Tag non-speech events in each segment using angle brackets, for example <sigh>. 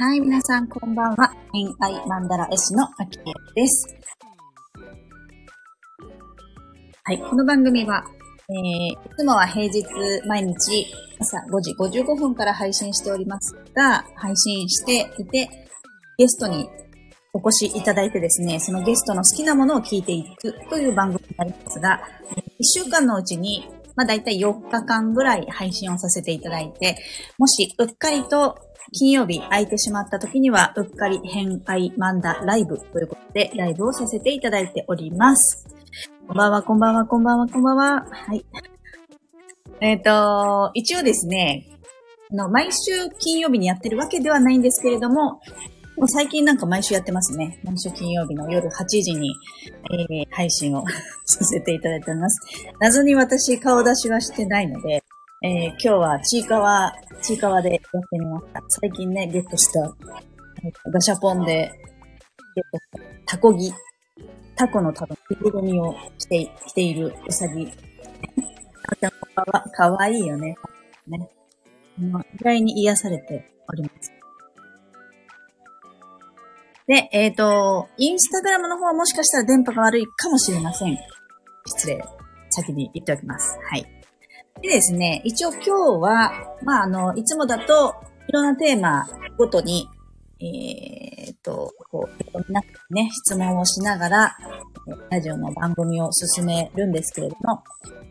はい、皆さんこんばんは。偏愛マンダラ S のアキエです。はい、この番組は、えー、いつもは平日毎日朝5時55分から配信しておりますが、配信していて、ゲストにお越しいただいてですね、そのゲストの好きなものを聞いていくという番組になりますが、1週間のうちに、まあ大体4日間ぐらい配信をさせていただいて、もしうっかりと金曜日空いてしまった時には、うっかり変愛マンダライブということで、ライブをさせていただいております。こんばんは、こんばんは、こんばんは、こんばんは。はい。えっ、ー、と、一応ですね、あの、毎週金曜日にやってるわけではないんですけれども、もう最近なんか毎週やってますね。毎週金曜日の夜8時に、えー、配信を <laughs> させていただいております。謎に私顔出しはしてないので、えー、今日はちいかわ、ちいかわでやってみました。最近ね、ゲットした、ガシャポンでゲットしたタコギ、タコの多分着ぐるみを着て、着ているうさぎ。<laughs> あちゃんかわ、かわいいよね。ね。意外に癒されております。で、えっ、ー、と、インスタグラムの方はもしかしたら電波が悪いかもしれません。失礼。先に言っておきます。はい。でですね、一応今日は、まあ、あの、いつもだと、いろんなテーマごとに、えー、っと、こう、皆さんね、質問をしながら、ラジオの番組を進めるんですけれども、ま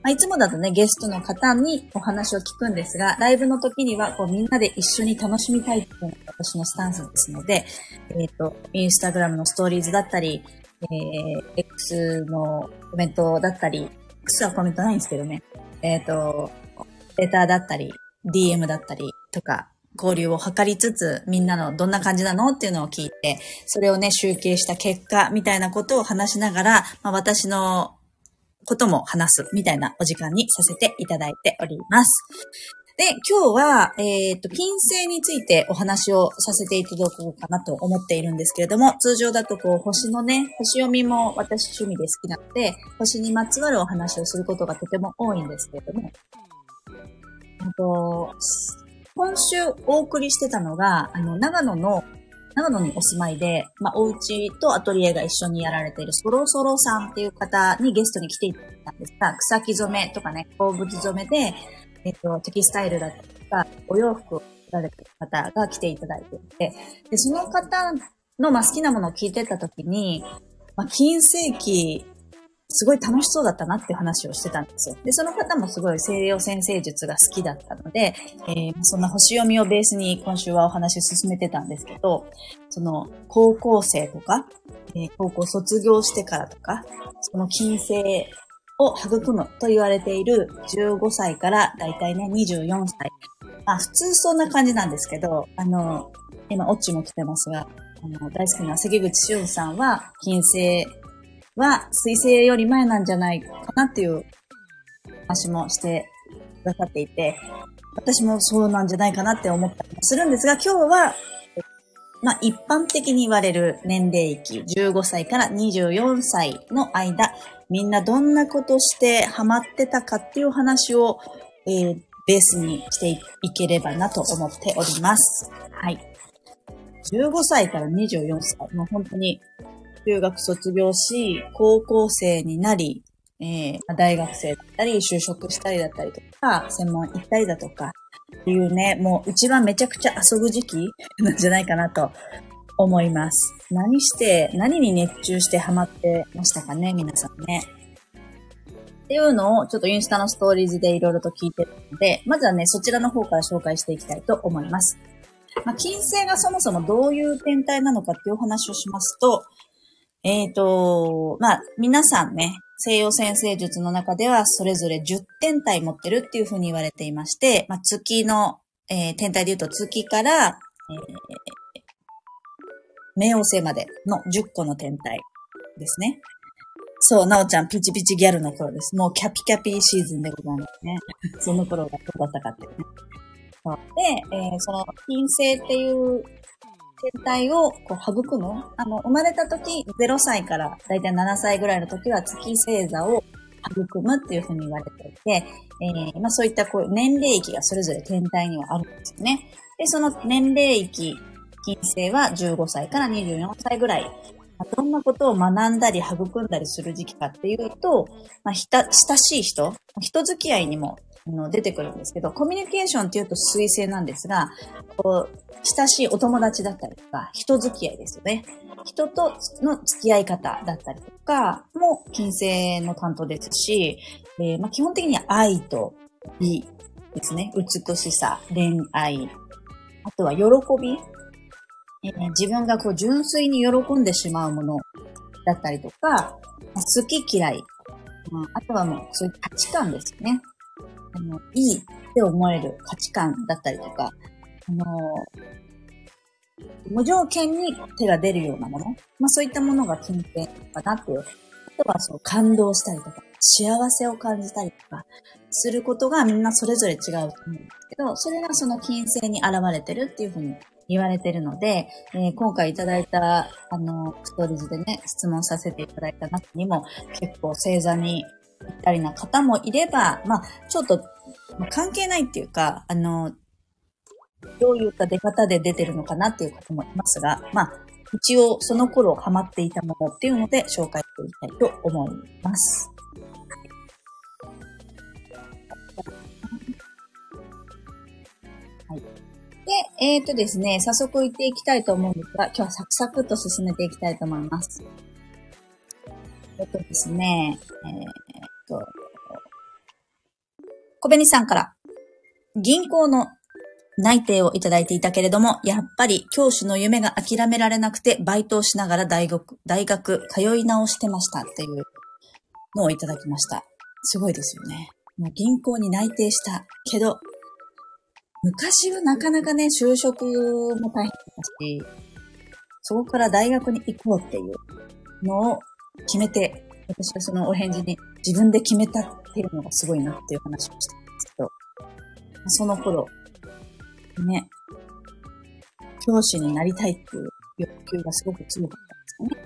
あ、いつもだとね、ゲストの方にお話を聞くんですが、ライブの時には、こう、みんなで一緒に楽しみたいっていうのが私のスタンスですので、えっ、と、インスタグラムのストーリーズだったり、えー、X のコメントだったり、X はコメントないんですけどね、えっ、ー、と、レターだったり、DM だったりとか、交流を図りつつ、みんなのどんな感じなのっていうのを聞いて、それをね、集計した結果みたいなことを話しながら、まあ、私のことも話すみたいなお時間にさせていただいております。で、今日は、えっ、ー、と、金星についてお話をさせていただこうかなと思っているんですけれども、通常だとこう、星のね、星読みも私趣味で好きなので、星にまつわるお話をすることがとても多いんですけれども、あと、今週お送りしてたのが、あの、長野の長野にお住まいで、まあ、お家とアトリエが一緒にやられているソロソロさんっていう方にゲストに来ていただいたんですが、草木染めとかね、鉱物染めで、えっと、テキスタイルだったりとか、お洋服を作られてる方が来ていただいていて、で、その方の、まあ、好きなものを聞いてた時に、まあ、金世紀すごい楽しそうだったなっていう話をしてたんですよ。で、その方もすごい西洋先生術が好きだったので、えー、そんな星読みをベースに今週はお話し進めてたんですけど、その高校生とか、えー、高校卒業してからとか、その金星を育むと言われている15歳からだいたいね24歳。まあ普通そんな感じなんですけど、あの、今オッチも来てますが、あの、大好きな関口俊さんは金星は水星より前なんじゃないかなっていう話もしてくださっていて、私もそうなんじゃないかなって思ったりもするんですが、今日は、まあ一般的に言われる年齢域、15歳から24歳の間、みんなどんなことしてハマってたかっていう話を、えー、ベースにしていければなと思っております。はい。15歳から24歳、もう本当に中学卒業し、高校生になり、えー、大学生だったり、就職したりだったりとか、専門行ったりだとか、っていうね、もう一番めちゃくちゃ遊ぶ時期なんじゃないかなと思います。何して、何に熱中してハマってましたかね、皆さんね。っていうのをちょっとインスタのストーリーズでいろいろと聞いてるので、まずはね、そちらの方から紹介していきたいと思います。まあ、金星がそもそもどういう天体なのかっていうお話をしますと、えっ、ー、と、まあ、皆さんね、西洋先生術の中ではそれぞれ10天体持ってるっていうふうに言われていまして、まあ、月の、えー、天体で言うと月から、えー、冥王星までの10個の天体ですね。そう、なおちゃん、ピチピチギャルの頃です。もうキャピキャピシーズンでございますね。<laughs> その頃がどうだったかっていうね。で、えー、その、金星っていう天体をこう育む。あの、生まれた時、0歳からだいたい7歳ぐらいの時は月星座を育むっていうふうに言われていて、えー、まあそういったこう年齢域がそれぞれ天体にはあるんですよね。で、その年齢域、金星は15歳から24歳ぐらい。どんなことを学んだり育んだりする時期かっていうと、まあ、ひた、親しい人、人付き合いにもの出てくるんですけど、コミュニケーションっていうと水星なんですが、こう、親しいお友達だったりとか、人付き合いですよね。人との付き合い方だったりとかも金星の担当ですし、えー、まあ、基本的には愛と美ですね。美しさ、恋愛、あとは喜び、自分がこう純粋に喜んでしまうものだったりとか、好き嫌い、あとはもうそういう価値観ですね。あの、いいって思える価値観だったりとか、あの、無条件に手が出るようなもの。まあそういったものが金星かなっていう。あとはそう感動したりとか、幸せを感じたりとか、することがみんなそれぞれ違うと思うんですけど、それがその金星に現れてるっていうふうに言われてるので、えー、今回いただいた、あの、ストーリーズでね、質問させていただいた中にも、結構星座にぴったりな方もいれば、まあ、ちょっと、関係ないっていうか、あの、どういった出方で出てるのかなっていう方もいますが、まあ、一応その頃ハマっていたものっていうので紹介していきたいと思います。でえっ、ー、とですね、早速行っていきたいと思うんですが、今日はサクサクと進めていきたいと思います。えっとですね、えー、っと、小紅さんから、銀行の内定をいただいていたけれども、やっぱり教師の夢が諦められなくて、バイトをしながら大学、大学通い直してましたっていうのをいただきました。すごいですよね。もう銀行に内定したけど、昔はなかなかね、就職も大変だし、そこから大学に行こうっていうのを決めて、私はそのお返事に自分で決めたっていうのがすごいなっていう話をしたんですけど、その頃、ね、教師になりたいっていう欲求がすごく強かったんです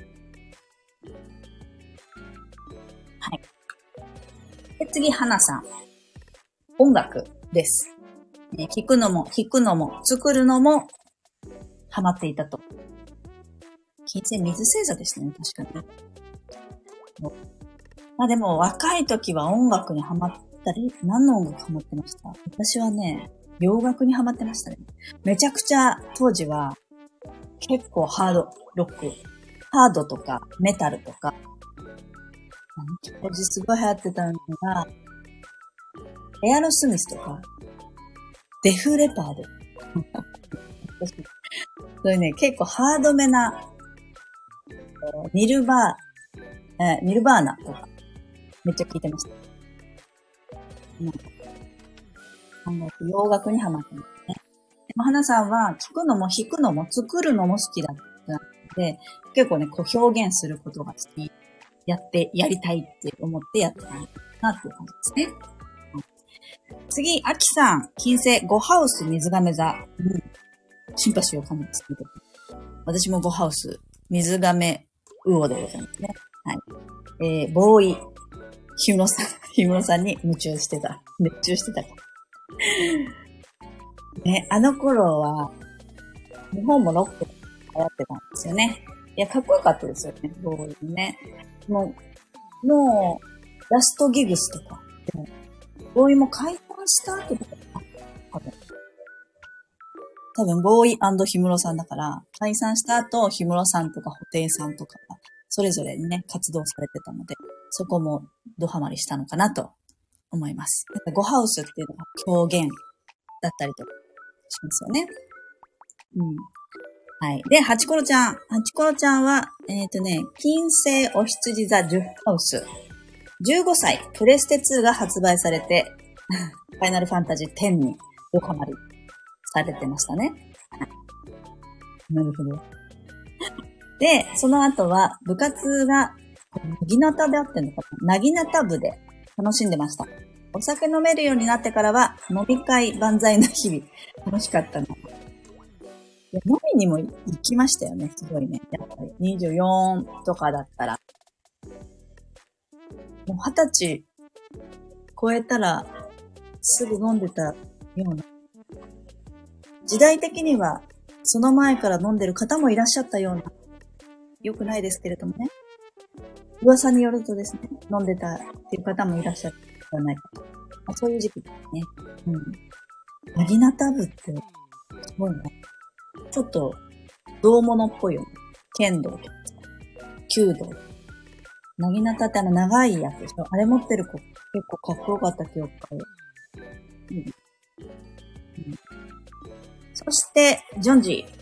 よね。はい。で、次、花さん。音楽です。ね、聞くのも、弾くのも、作るのも、ハマっていたと。金星水星座ですね、確かに。まあでも、若い時は音楽にハマったり、何の音楽ハマってました？私はね、洋楽にハマってましたね。めちゃくちゃ当時は結構ハードロック、ハードとかメタルとか、当時すごい流行ってたのが、エアロスミスとか、デフレパード。それね、結構ハードめな、ニルバー、えー、ニルバーナとか、めっちゃ聞いてました。音楽、洋楽にハマってますね。でも、花さんは聞くのも弾くのも作るのも好きだったので、結構ね、こう表現することが好き。やって、やりたいって思ってやってたなっていう感じですね。次、秋さん、金星、5ハウス、水亀座。うん。シンパシーを感じます。私も5ハウス、水亀、魚でございますね。はい。えー、ボーイ、ひむのさん、ひむのさんに夢中してた。熱中してた。<laughs> ね、あの頃は、日本もロック流行ってたんですよね。いや、かっこよかったですよね、ボーイね。もう、もう、ラストギグスとか、ボーイも解散した後とか、多分。多分、ボーイ氷室さんだから、解散した後、氷室さんとか、布袋さんとかが、それぞれにね、活動されてたので、そこもドハマりしたのかなと思います。ゴハウスっていうのが表現だったりとかしますよね。うん。はい。で、ハチコロちゃん。ハチコロちゃんは、えっ、ー、とね、金星お羊座10ハウス。15歳、プレステ2が発売されて、<laughs> ファイナルファンタジー10にドハマりされてましたね。なるほど。<laughs> で、その後は部活が、なぎなたであってんのかな？なぎなた部で楽しんでました。お酒飲めるようになってからは、飲み会万歳の日々、楽しかったの。いや飲みにも行きましたよね、すごいね。やっぱり24とかだったら。もう二十歳超えたら、すぐ飲んでたような。時代的にはその前から飲んでる方もいらっしゃったような、良くないですけれどもね。噂によるとですね、飲んでたっていう方もいらっしゃるんではないかと。まあ、そういう時期ですね。うん。なぎなた部って、すごいね。ちょっと、銅物っぽいよね。剣道とか、弓道とか。なぎなたってあの長いやつでしょあれ持ってる子結構かっこよかった記憶ある。うん。うん、そして、ジョンジー。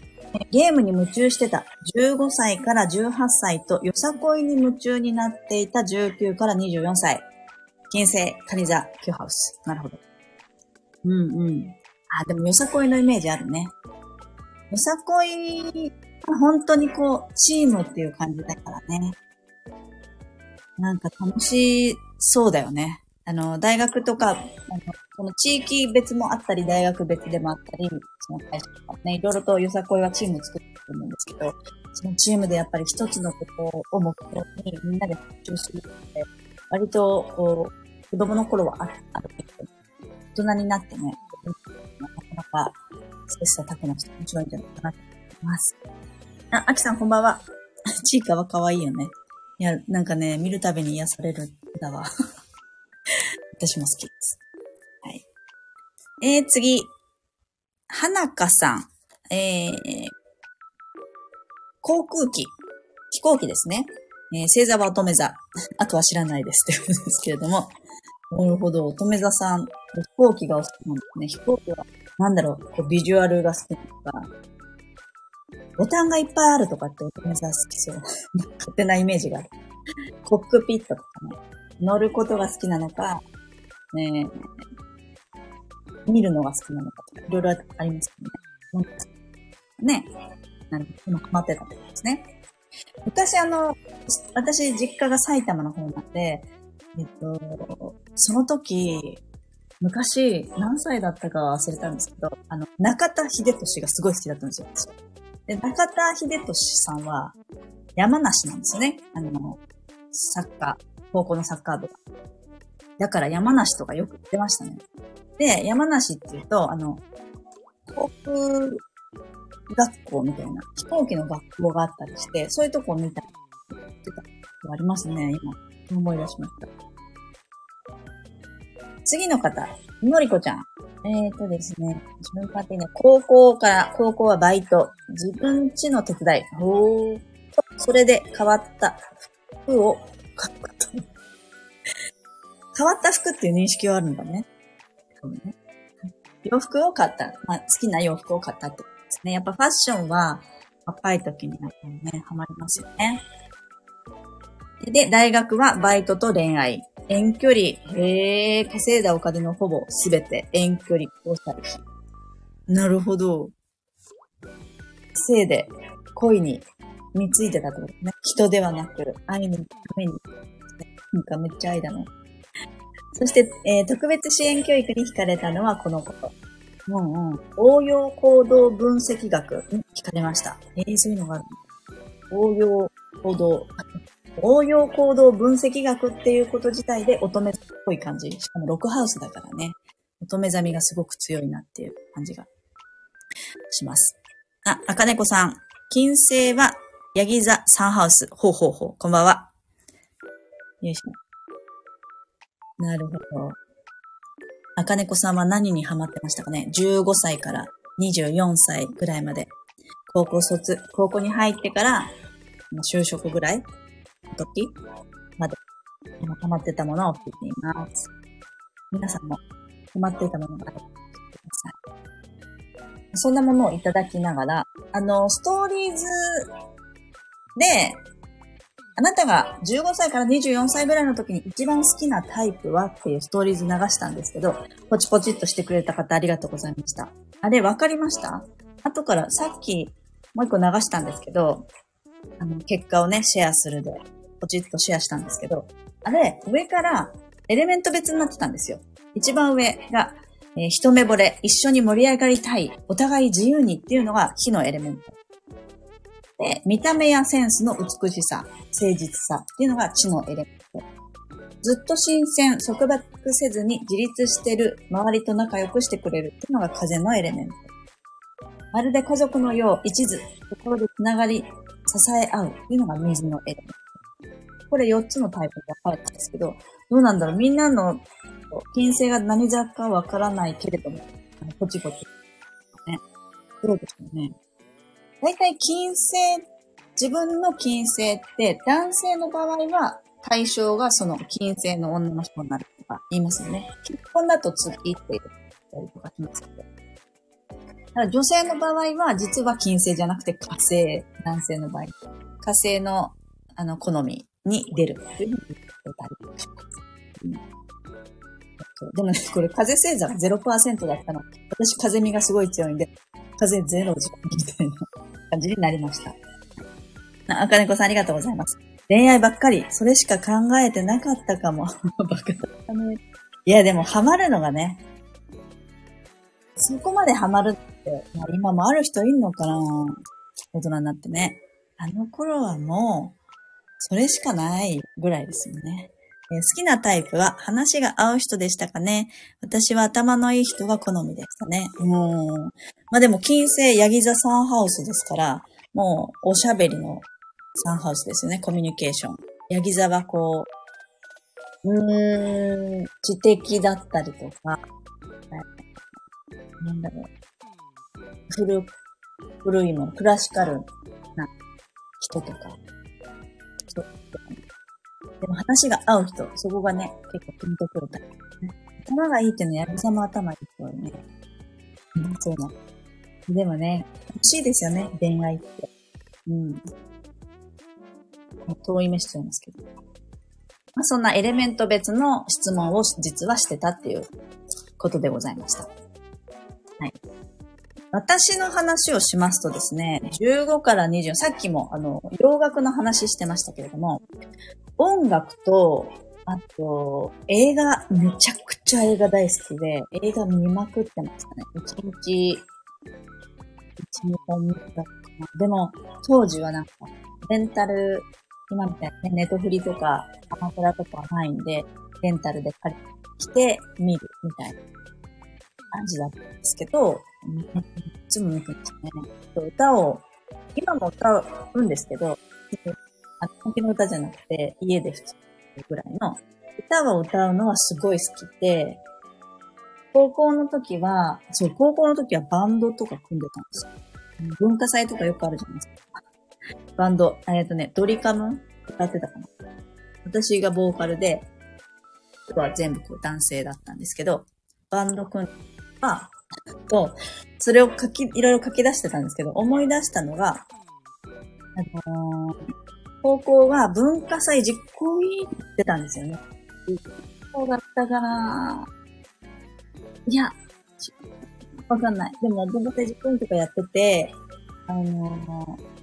ゲームに夢中してた。15歳から18歳と、よさこいに夢中になっていた19から24歳。金星、カニザ、キューハウス。なるほど。うんうん。あ、でもよさこいのイメージあるね。よさこい、本当にこう、チームっていう感じだからね。なんか楽しそうだよね。あの、大学とか、あのその地域別もあったり、大学別でもあったり、その会社とかね、いろいろとよさこいはチーム作ってると思うんですけど、そのチームでやっぱり一つのことを目標にみんなで集中するって、割と、こう、子供の頃はああるけど、大人になってね、なかなか、切磋琢磨して面白いんじゃないかなと思います。あ、あきさんこんばんは。ちいかは可愛いよね。いや、なんかね、見るたびに癒されるんだわ。<laughs> 私も好きです。はい。えー、次。花香さん。えー、航空機。飛行機ですね。えー、星座は乙女座。<laughs> あとは知らないですってことですけれども。なるほど。乙女座さん。飛行機がお好きなんですね。飛行機は、なんだろう、こうビジュアルが好きなのか。ボタンがいっぱいあるとかって乙女座好きそう。<laughs> 勝手なイメージがある。コックピットとかね。乗ることが好きなのか、ね見るのが好きなのかとか、いろいろありますよね。ね。なるほど。今ハマってたってことですね。昔あの、私実家が埼玉の方なんで、えっと、その時、昔、何歳だったか忘れたんですけど、あの、中田秀俊がすごい好きだったんですよ、私。で、中田秀俊さんは、山梨なんですよね。あの、サッカー、高校のサッカー部が。だから山梨とかよく行ってましたね。で、山梨って言うと、あの、航空学校みたいな、飛行機の学校があったりして、そういうとこを見たりしてたことありますね、今。思い出しました。次の方、のりこちゃん。えーとですね、自分勝手に高校から、高校はバイト、自分ちの手伝い、おーそれで変わった服を書くと。変わった服っていう認識はあるんだね。ね洋服を買った。まあ、好きな洋服を買ったってことですね。やっぱファッションは若い時にやっぱりね、ハマりますよね。で、大学はバイトと恋愛。遠距離。へえ、稼いだお金のほぼすべて遠距離交際費。なるほど。せいで恋に見ついてたってことね。人ではなく、愛のために。なんかめっちゃ愛だな。そして、えー、特別支援教育に惹かれたのはこのこと。うんうん。応用行動分析学に惹かれました。えー、そういうのがある応用行動、応用行動分析学っていうこと自体で乙女っぽい感じ。しかもロックハウスだからね。乙女座みがすごく強いなっていう感じがします。あ、赤猫さん。金星はヤギ座サンハウス。ほうほうほう。こんばんは。よいしょ。なるほど。赤猫さんは何にハマってましたかね ?15 歳から24歳ぐらいまで。高校卒、高校に入ってから、就職ぐらい時まで、今ハマってたものを聞いています。皆さんもハマっていたものがあれば、ください。そんなものをいただきながら、あの、ストーリーズで、あなたが15歳から24歳ぐらいの時に一番好きなタイプはっていうストーリーズ流したんですけど、ポチポチっとしてくれた方ありがとうございました。あれ、わかりました？後からさっきもう一個流したんですけど、あの、結果をね、シェアするで、ポチッとシェアしたんですけど、あれ、上からエレメント別になってたんですよ。一番上が、えー、一目惚れ、一緒に盛り上がりたい、お互い自由にっていうのが火のエレメント。で、見た目やセンスの美しさ、誠実さっていうのが知のエレメント。ずっと新鮮、束縛せずに自立してる、周りと仲良くしてくれるっていうのが風のエレメント。まるで家族のよう、一途、心でつながり、支え合うっていうのが水のエレメント。これ4つのタイプで分かれたんですけど、どうなんだろうみんなの金星が何座かわからないけれども、ポチポチ。ね。どうでしょうね。大体金星、自分の金星って男性の場合は対象がその金星の女の人になるとか言いますよね。結婚だと月って言ったりとかしますけど。だ女性の場合は実は金星じゃなくて火星、男性の場合。火星のあの好みに出るっていうふうに言ったりします。うんでもね、これ風星座が0%だったの。私風味がすごい強いんで、風ゼロじゃん、みたいな感じになりました。あかねこさんありがとうございます。恋愛ばっかり、それしか考えてなかったかも。バカだったね。いや、でもハマるのがね、そこまでハマるって、まあ、今もある人いんのかな大人になってね。あの頃はもう、それしかないぐらいですよね。え好きなタイプは話が合う人でしたかね私は頭のいい人が好みでしたね。うん。まあでも、金星、ヤギ座サンハウスですから、もう、おしゃべりのサンハウスですよね、コミュニケーション。ヤギ座はこう、うーん、知的だったりとか、なんだろう。古、古いもの、クラシカルな、人とかでも話が合う人、そこがね、結構ピンとくるタイプ、ね。頭がいいっていうのは、やるさま頭いい人はね。うん、そうなの。でもね、欲しいですよね、恋愛って。うん。遠い目しちゃいますけど。まあ、そんなエレメント別の質問を実はしてたっていうことでございました。はい。私の話をしますとですね、15から20、さっきもあの、洋楽の話してましたけれども、音楽と、あと、映画、めちゃくちゃ映画大好きで、映画見まくってましたね。一日、一、二本見たかな。でも、当時はなんか、レンタル、今みたいにね、ネトフリとか、アマプラとかはないんで、レンタルで借りてきて見るみたいな感じだったんですけど、いつも見てましたね。歌を、今も歌うんですけど、あ本気の歌じゃなくて、家で普通ぐらいの、歌を歌うのはすごい好きで、高校の時は、そう、高校の時はバンドとか組んでたんですよ。文化祭とかよくあるじゃないですか。バンド、えっ、とね、ドリカム歌ってたかな。私がボーカルで、は全部こう男性だったんですけど、バンド組んでは、と、それを書き、いろいろ書き出してたんですけど、思い出したのが、あのー、高校は文化祭実行委員ってたんですよね。そうだったかないや、わかんない。でも、文化祭実行委員とかやってて、あのー、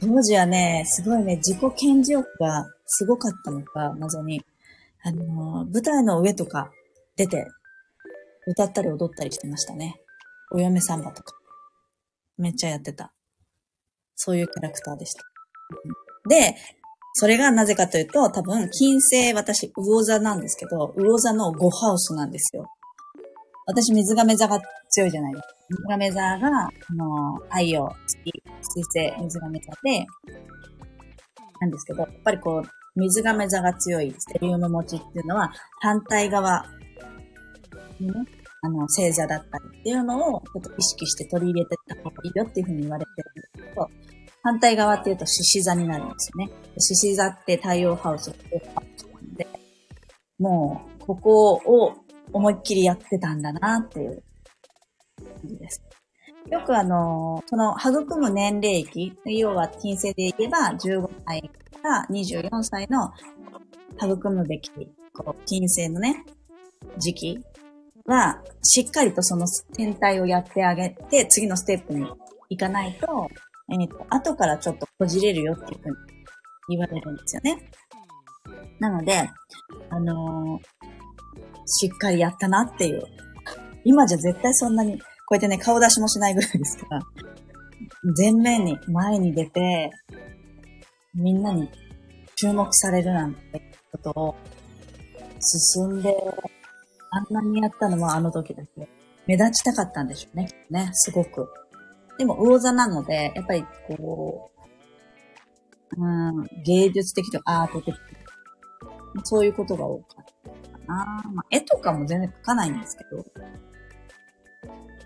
当時はね、すごいね、自己顕示欲がすごかったのか、謎に。あのー、舞台の上とか出て、歌ったり踊ったりしてましたね。お嫁サンバとか。めっちゃやってた。そういうキャラクターでした。で、それがなぜかというと、多分、金星、私、魚座なんですけど、魚座の5ハウスなんですよ。私、水亀座が強いじゃないですか。水亀座が、あの、太陽、月、水星、水亀座で、なんですけど、やっぱりこう、水亀座が強いステリウム持ちっていうのは、反対側にね、あの、星座だったりっていうのを、ちょっと意識して取り入れてった方がいいよっていうふうに言われてるんですけど、反対側っていうと獅子座になるんですよね。獅子座って太陽ハウス、太陽ハウスなんで、もう、ここを思いっきりやってたんだなっていう感じです。よくあの、その育む年齢期、要は金星で言えば15歳から24歳の育むべき、こう、金星のね、時期は、しっかりとその天体をやってあげて、次のステップに行かないと、えっ、ー、と、後からちょっとこじれるよっていうふうに言われるんですよね。なので、あのー、しっかりやったなっていう。今じゃ絶対そんなに、こうやってね、顔出しもしないぐらいですから、前面に、前に出て、みんなに注目されるなんてことを進んであんなにやったのはあの時だけ。目立ちたかったんでしょうね。ね、すごく。でも魚座なので、やっぱりこう、うん、芸術的とアート的そういうことが多かったかな。まあ、絵とかも全然描かないんですけど、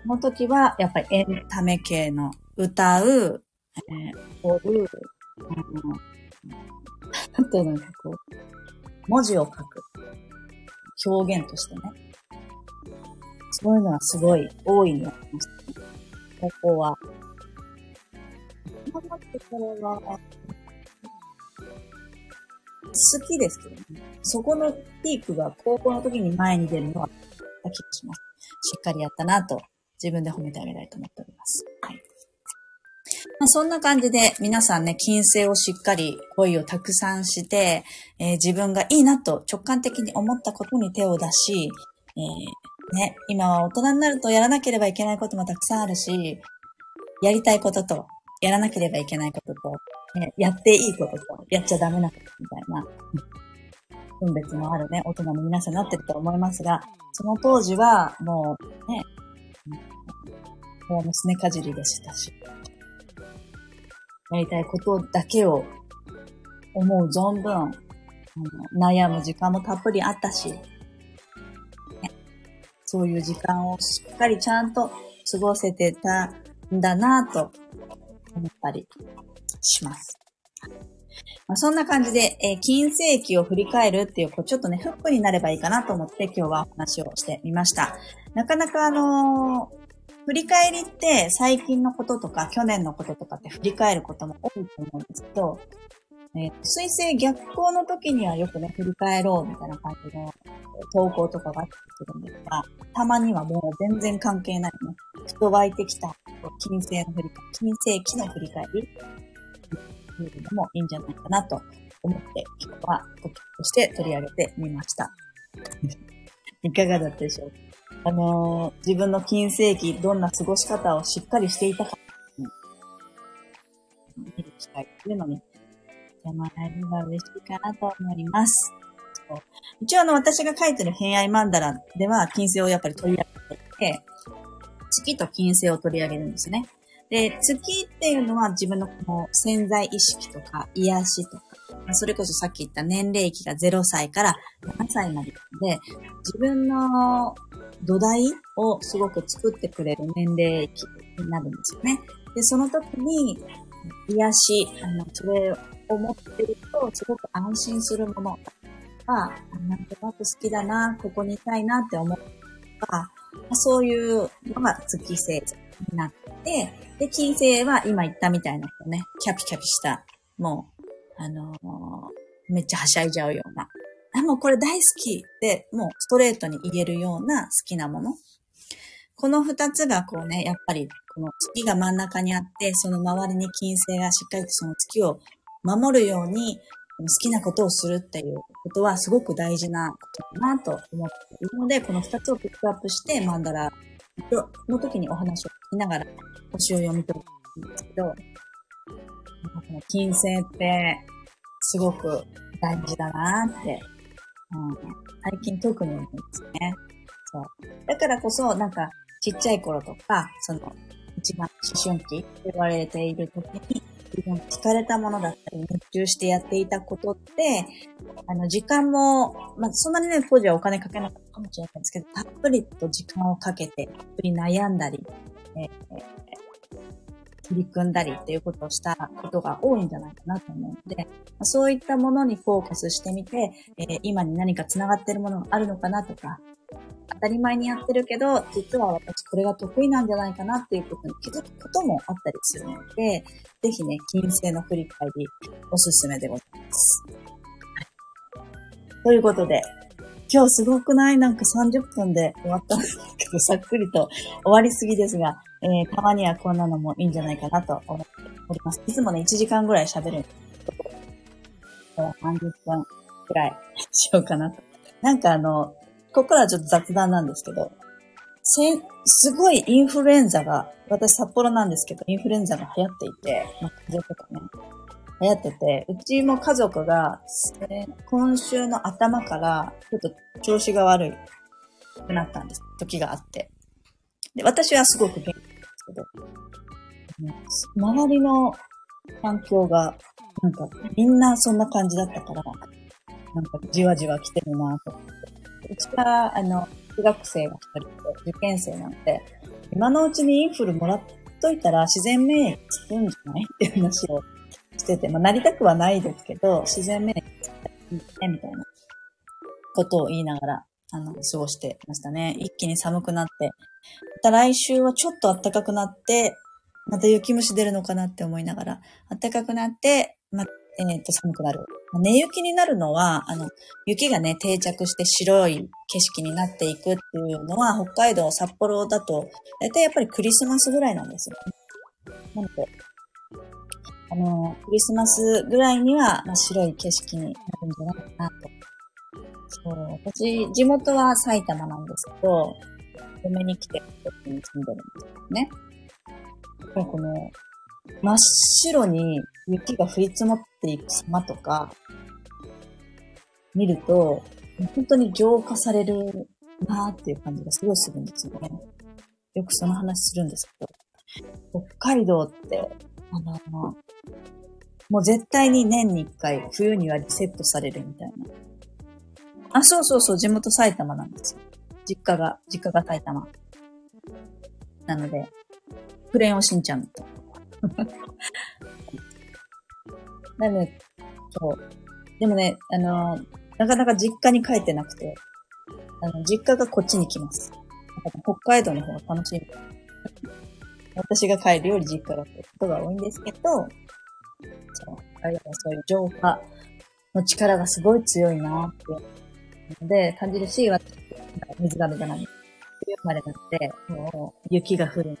その時はやっぱりエンタメ系の歌う、えー、踊る、あとなんかこう、文字を書く。表現としてね。そういうのはすごい大いにあります。ここは。頑張ってこれは、好きですけどね。そこのピークが高校の時に前に出るのは、気がします。しっかりやったなと、自分で褒めてあげたいと思っております。はい。まあ、そんな感じで皆さんね、金星をしっかり恋をたくさんして、えー、自分がいいなと直感的に思ったことに手を出し、えー、ね、今は大人になるとやらなければいけないこともたくさんあるし、やりたいことと、やらなければいけないことと、ね、やっていいことと、やっちゃダメなことみたいな、分別のあるね、大人の皆さんになってると思いますが、その当時はもうね、もう娘かじりでしたし、やりたいことだけを思う存分、あの悩む時間もたっぷりあったし、ね、そういう時間をしっかりちゃんと過ごせてたんだなぁと思ったりします。まあ、そんな感じで、えー、金世紀を振り返るっていう、こうちょっとね、フックになればいいかなと思って今日はお話をしてみました。なかなかあのー振り返りって最近のこととか去年のこととかって振り返ることも多いと思うんですけど、えー、水星逆行の時にはよくね、振り返ろうみたいな感じの投稿とかがあったりするんですが、たまにはもう全然関係ないね、ふと湧いてきた金星の振り返り、金星期の振り返り、見るのもいいんじゃないかなと思って、今日はトピックとして取り上げてみました。<laughs> いかがだったでしょうか？あのー、自分の金世紀、どんな過ごし方をしっかりしていたか、見る機会っていうのに、してもらえれば嬉しいかなと思います。一応あの、私が書いてる偏愛曼荼羅では、金星をやっぱり取り上げていて、月と金星を取り上げるんですね。で、月っていうのは自分のこの潜在意識とか癒しとか、それこそさっき言った年齢期が0歳から7歳までで、自分の土台をすごく作ってくれる年齢になるんですよね。で、その時に、癒し、あの、それを持ってると、すごく安心するものが、なんとなく好きだな、ここにいたいなって思うとか、そういうのが月星座になって、で、金星は今言ったみたいなね、キャピキャピした、もう、あのー、めっちゃはしゃいじゃうような、あ、もうこれ大好きって、もうストレートに言えるような好きなもの。この二つがこうね、やっぱり、この月が真ん中にあって、その周りに金星がしっかりとその月を守るように、好きなことをするっていうことはすごく大事なことだなと思っているので、この二つをピックアップして、マンダラの時にお話を聞きながら星を読み取るんですけど、金星ってすごく大事だなってうん、最近特にですね。そう。だからこそ、なんか、ちっちゃい頃とか、その、一番思春期と言われている時に、自分聞かれたものだったり、熱中してやっていたことって、あの、時間も、まあ、そんなにね、当時はお金かけなかったかもしれないんですけど、たっぷりと時間をかけて、たっぷり悩んだり、えー、取り組んだりっていうことをしたことが多いんじゃないかなと思うので、そういったものにフォーカスしてみて、えー、今に何か繋がってるものがあるのかなとか、当たり前にやってるけど、実は私これが得意なんじゃないかなっていうことに気づくこともあったりするので、ぜひね、金星の振り返りおすすめでございます。ということで、今日すごくない？なんか30分で終わったんですけど、さっくりと終わりすぎですが、えー、たまにはこんなのもいいんじゃないかなと思っております。いつもね、1時間ぐらい喋るんですけど、30分くらいしようかなと。なんかあの、ここからはちょっと雑談なんですけど、せすごいインフルエンザが、私札幌なんですけど、インフルエンザが流行っていて、まあ、風邪とかね、流行ってて、うちも家族が、今週の頭からちょっと調子が悪くなったんです。時があって。で、私はすごく元気けど、周りの環境が、なんか、みんなそんな感じだったから、なんか、じわじわ来てるなと思って。うちから、あの、中学生が一人で、受験生なんで、今のうちにインフルもらっといたら自然免疫つくんじゃないっていう話をしてて、まあ、なりたくはないですけど、自然免疫つくね、みたいなことを言いながら、あの、過ごしてましたね。一気に寒くなって、また来週はちょっと暖かくなって、また雪虫出るのかなって思いながら、暖かくなって、ま、えっ、と、寒くなる。寝雪になるのは、あの、雪がね、定着して白い景色になっていくっていうのは、北海道、札幌だと、だいたいやっぱりクリスマスぐらいなんですよね。なので、あの、クリスマスぐらいには、まあ、白い景色になるんじゃないかなと。そう、私、地元は埼玉なんですけど、嫁に来て、こっちに住んでるんですよね。この、真っ白に雪が降り積もっていく様とか、見ると、本当に浄化されるなーっていう感じがすごいするんですよね。よくその話するんですけど、北海道って、あの、もう絶対に年に一回冬にはリセットされるみたいな。あ、そうそうそう、地元埼玉なんですよ。実家が、実家が埼玉。なので、クレヨンしんちゃんと。<laughs> なので、そう。でもね、あの、なかなか実家に帰ってなくて、あの、実家がこっちに来ます。北海道の方が楽しい。私が帰るより実家が来ることが多いんですけど、そう、あれはそういう浄化の力がすごい強いなってので感じるし、私、水亀じゃない。冬まれなので、もう雪が降る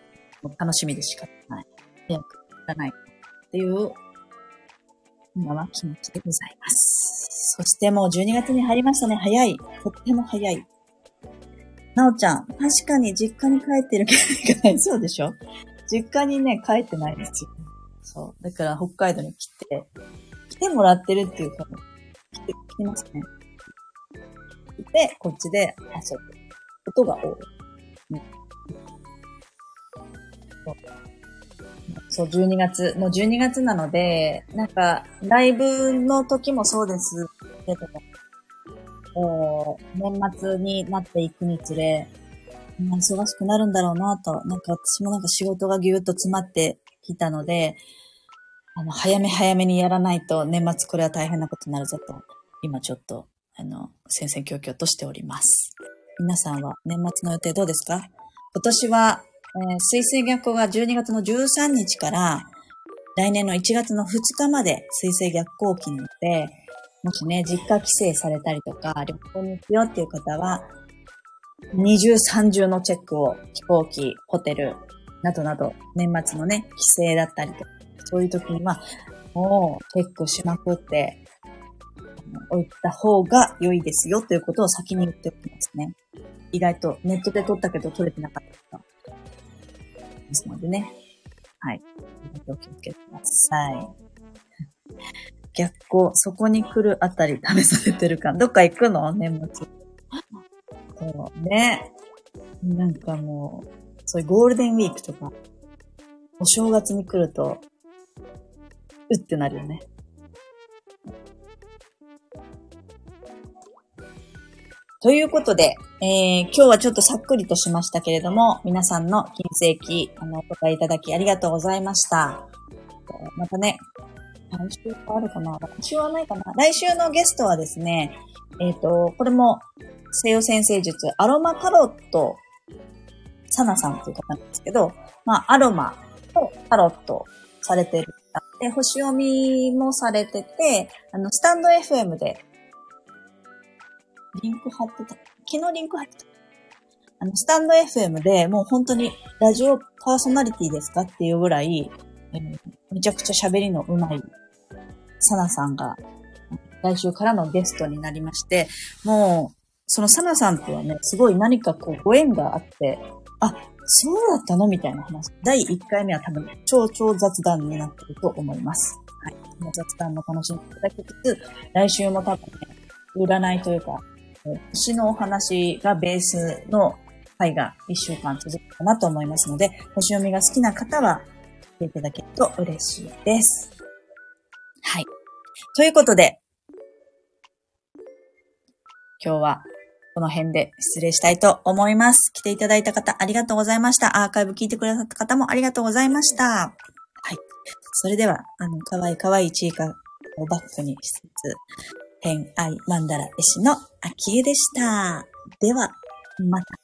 楽しみでしかない。早くらないっていう今は気持ちでございます。そしてもう12月に入りましたね。早い。とっても早い。なおちゃん、確かに実家に帰ってるけど。そうでしょ？実家にね、帰ってないですよ。そう。だから北海道に来て、来てもらってるっていうか、来て、来てますね。で、こっちで遊ぶことが多い。うんそう、12月。もう12月なので、なんか、ライブの時もそうですけども、年末になっていくにつれ、忙しくなるんだろうなと、なんか私もなんか仕事がぎゅーっと詰まってきたので、あの、早め早めにやらないと年末これは大変なことになるぞと、今ちょっと、あの、戦々恐々としております。皆さんは年末の予定どうですか？今年はえー、水星逆行が12月の13日から来年の1月の2日まで水星逆行期なので、もしね、実家帰省されたりとか、旅行に行くよっていう方は、二重三重のチェックを飛行機、ホテル、などなど、年末のね、帰省だったりとか、そういう時には、もうチェックしまくって、置いた方が良いですよということを先に言っておきますね。意外とネットで撮ったけど撮れてなかったですのでね。はい。お気をつけください。逆光、そこに来るあたり試されてるか。どっか行くの？年末。そうね。なんかもう、そういうゴールデンウィークとか、お正月に来ると、うってなるよね。ということで、えー、今日はちょっとさっくりとしましたけれども、皆さんの金星期、あの、お答えいただきありがとうございました。またね、来週あるかな？来週はないかな？来週のゲストはですね、えっ、ー、と、これも、西洋先生術、アロマタロット、サナさんという方なんですけど、まあ、アロマとタロットされてる方。で、星読みもされてて、あの、スタンド FM でリンク貼ってた。昨日リンク貼ってた。あの、スタンド FM でもう本当にラジオパーソナリティですかっていうぐらい、えー、めちゃくちゃ喋りの上手いサナさんが来週からのゲストになりまして、もう、そのサナさんとはね、すごい何かこうご縁があって、あ、そうだったのみたいな話。第1回目は多分超超雑談になってると思います。はい。その雑談も楽しんでいただきつつ、来週も多分ね、占いというか、星のお話がベースの回が一週間続くかなと思いますので、星読みが好きな方は来、ていただけると嬉しいです。はい。ということで、今日はこの辺で失礼したいと思います。来ていただいた方ありがとうございました。アーカイブ聞いてくださった方もありがとうございました。はい。それでは、あの、かわいいかわいちいかをバックにしつつ、偏愛マンダラ絵師の秋江でした。では、また。